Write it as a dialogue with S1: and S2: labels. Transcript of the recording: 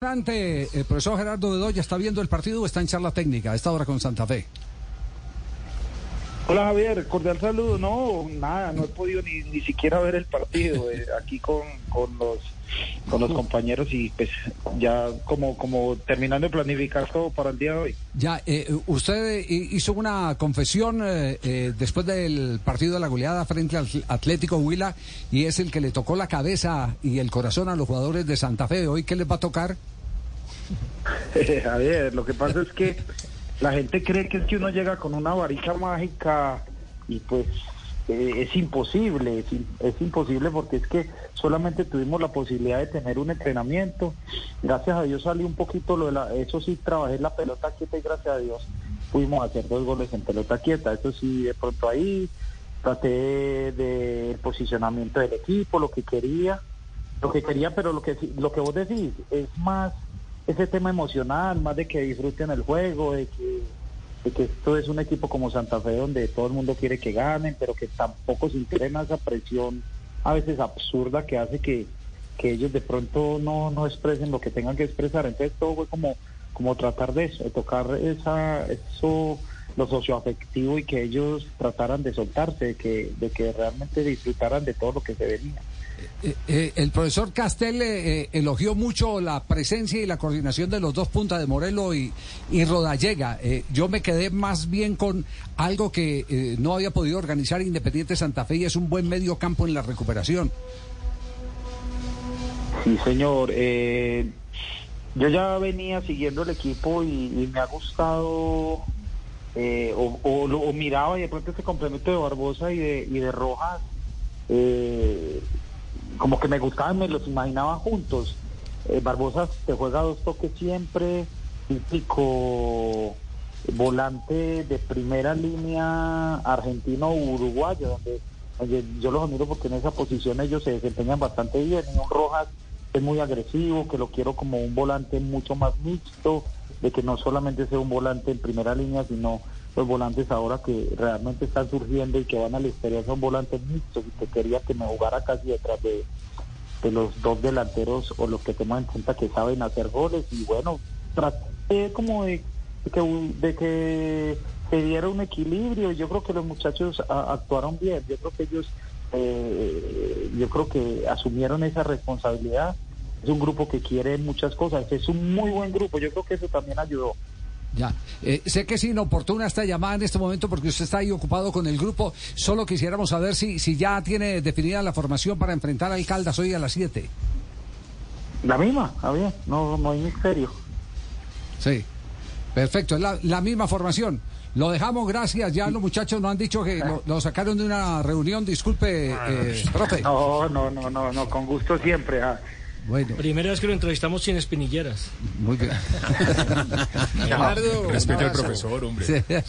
S1: el profesor Gerardo Bedoya está viendo el partido o está en charla técnica a esta hora con Santa Fe.
S2: Hola Javier, cordial saludo. No, nada, no he podido ni, ni siquiera ver el partido eh, aquí con, con los con los compañeros y pues ya como como terminando de planificar todo para el día de hoy.
S1: Ya, eh, usted hizo una confesión eh, eh, después del partido de la goleada frente al Atlético Huila y es el que le tocó la cabeza y el corazón a los jugadores de Santa Fe. ¿Hoy qué les va a tocar?
S2: Javier, lo que pasa es que la gente cree que es que uno llega con una varita mágica y pues eh, es imposible, es, imposible porque es que solamente tuvimos la posibilidad de tener un entrenamiento. Gracias a Dios salió un poquito lo de la, eso sí trabajé la pelota quieta y gracias a Dios pudimos hacer dos goles en pelota quieta. Eso sí, de pronto ahí traté de, posicionamiento del equipo, lo que quería, lo que quería, pero lo que lo que vos decís es más ese tema emocional, más de que disfruten el juego, de que que esto es un equipo como Santa Fe donde todo el mundo quiere que ganen, pero que tampoco se interna esa presión a veces absurda que hace que, que ellos de pronto no, no expresen lo que tengan que expresar. Entonces todo fue como, como tratar de eso, de tocar esa, eso, lo socioafectivo y que ellos trataran de soltarse, de que, de que realmente disfrutaran de todo lo que se venía.
S1: Eh, eh, el profesor Castel eh, elogió mucho la presencia y la coordinación de los dos puntas de Morelo y, y Rodallega. yo me quedé más bien con algo que no había podido organizar Independiente Santa Fe y es un buen medio campo en la recuperación.
S2: Sí, señor. yo ya venía siguiendo el equipo y, me ha gustado, o, o, miraba y de pronto ese complemento de Barbosa y de, y de Rojas. Eh, como que me gustaban, me los imaginaba juntos. Eh, Barbosa te juega dos toques siempre, típico volante de primera línea argentino-uruguayo, donde, yo los admiro porque en esa posición ellos se desempeñan bastante bien. Un Rojas es muy agresivo, que lo quiero como un volante mucho más mixto, de que no solamente sea un volante en primera línea, sino los volantes ahora que realmente están surgiendo y que van a la exterior son volantes mixtos y que quería que me jugara casi detrás de, de los dos delanteros o los que tengo en cuenta que saben hacer goles. Y bueno, traté como de, que, de que se diera un equilibrio. Yo creo que los muchachos actuaron bien, yo creo que ellos eh, yo creo que asumieron esa responsabilidad. Es un grupo que quiere muchas cosas, es un muy buen grupo, yo creo que eso también ayudó.
S1: Ya, eh, sé que es inoportuna esta llamada en este momento porque usted está ahí ocupado con el grupo. Solo quisiéramos saber si, si ya tiene definida la formación para enfrentar al Caldas hoy a las 7.
S2: La misma, bien, no, no hay misterio.
S1: Sí, perfecto, es la, la misma formación. Lo dejamos, gracias. Ya los muchachos nos han dicho que lo, sacaron de una reunión. Disculpe, eh, profe.
S2: No, no, no, no, no, con gusto siempre. Ah.
S3: Bueno. Primera vez que lo entrevistamos sin espinilleras.
S1: Muy bien.
S4: Respete al profesor, hombre.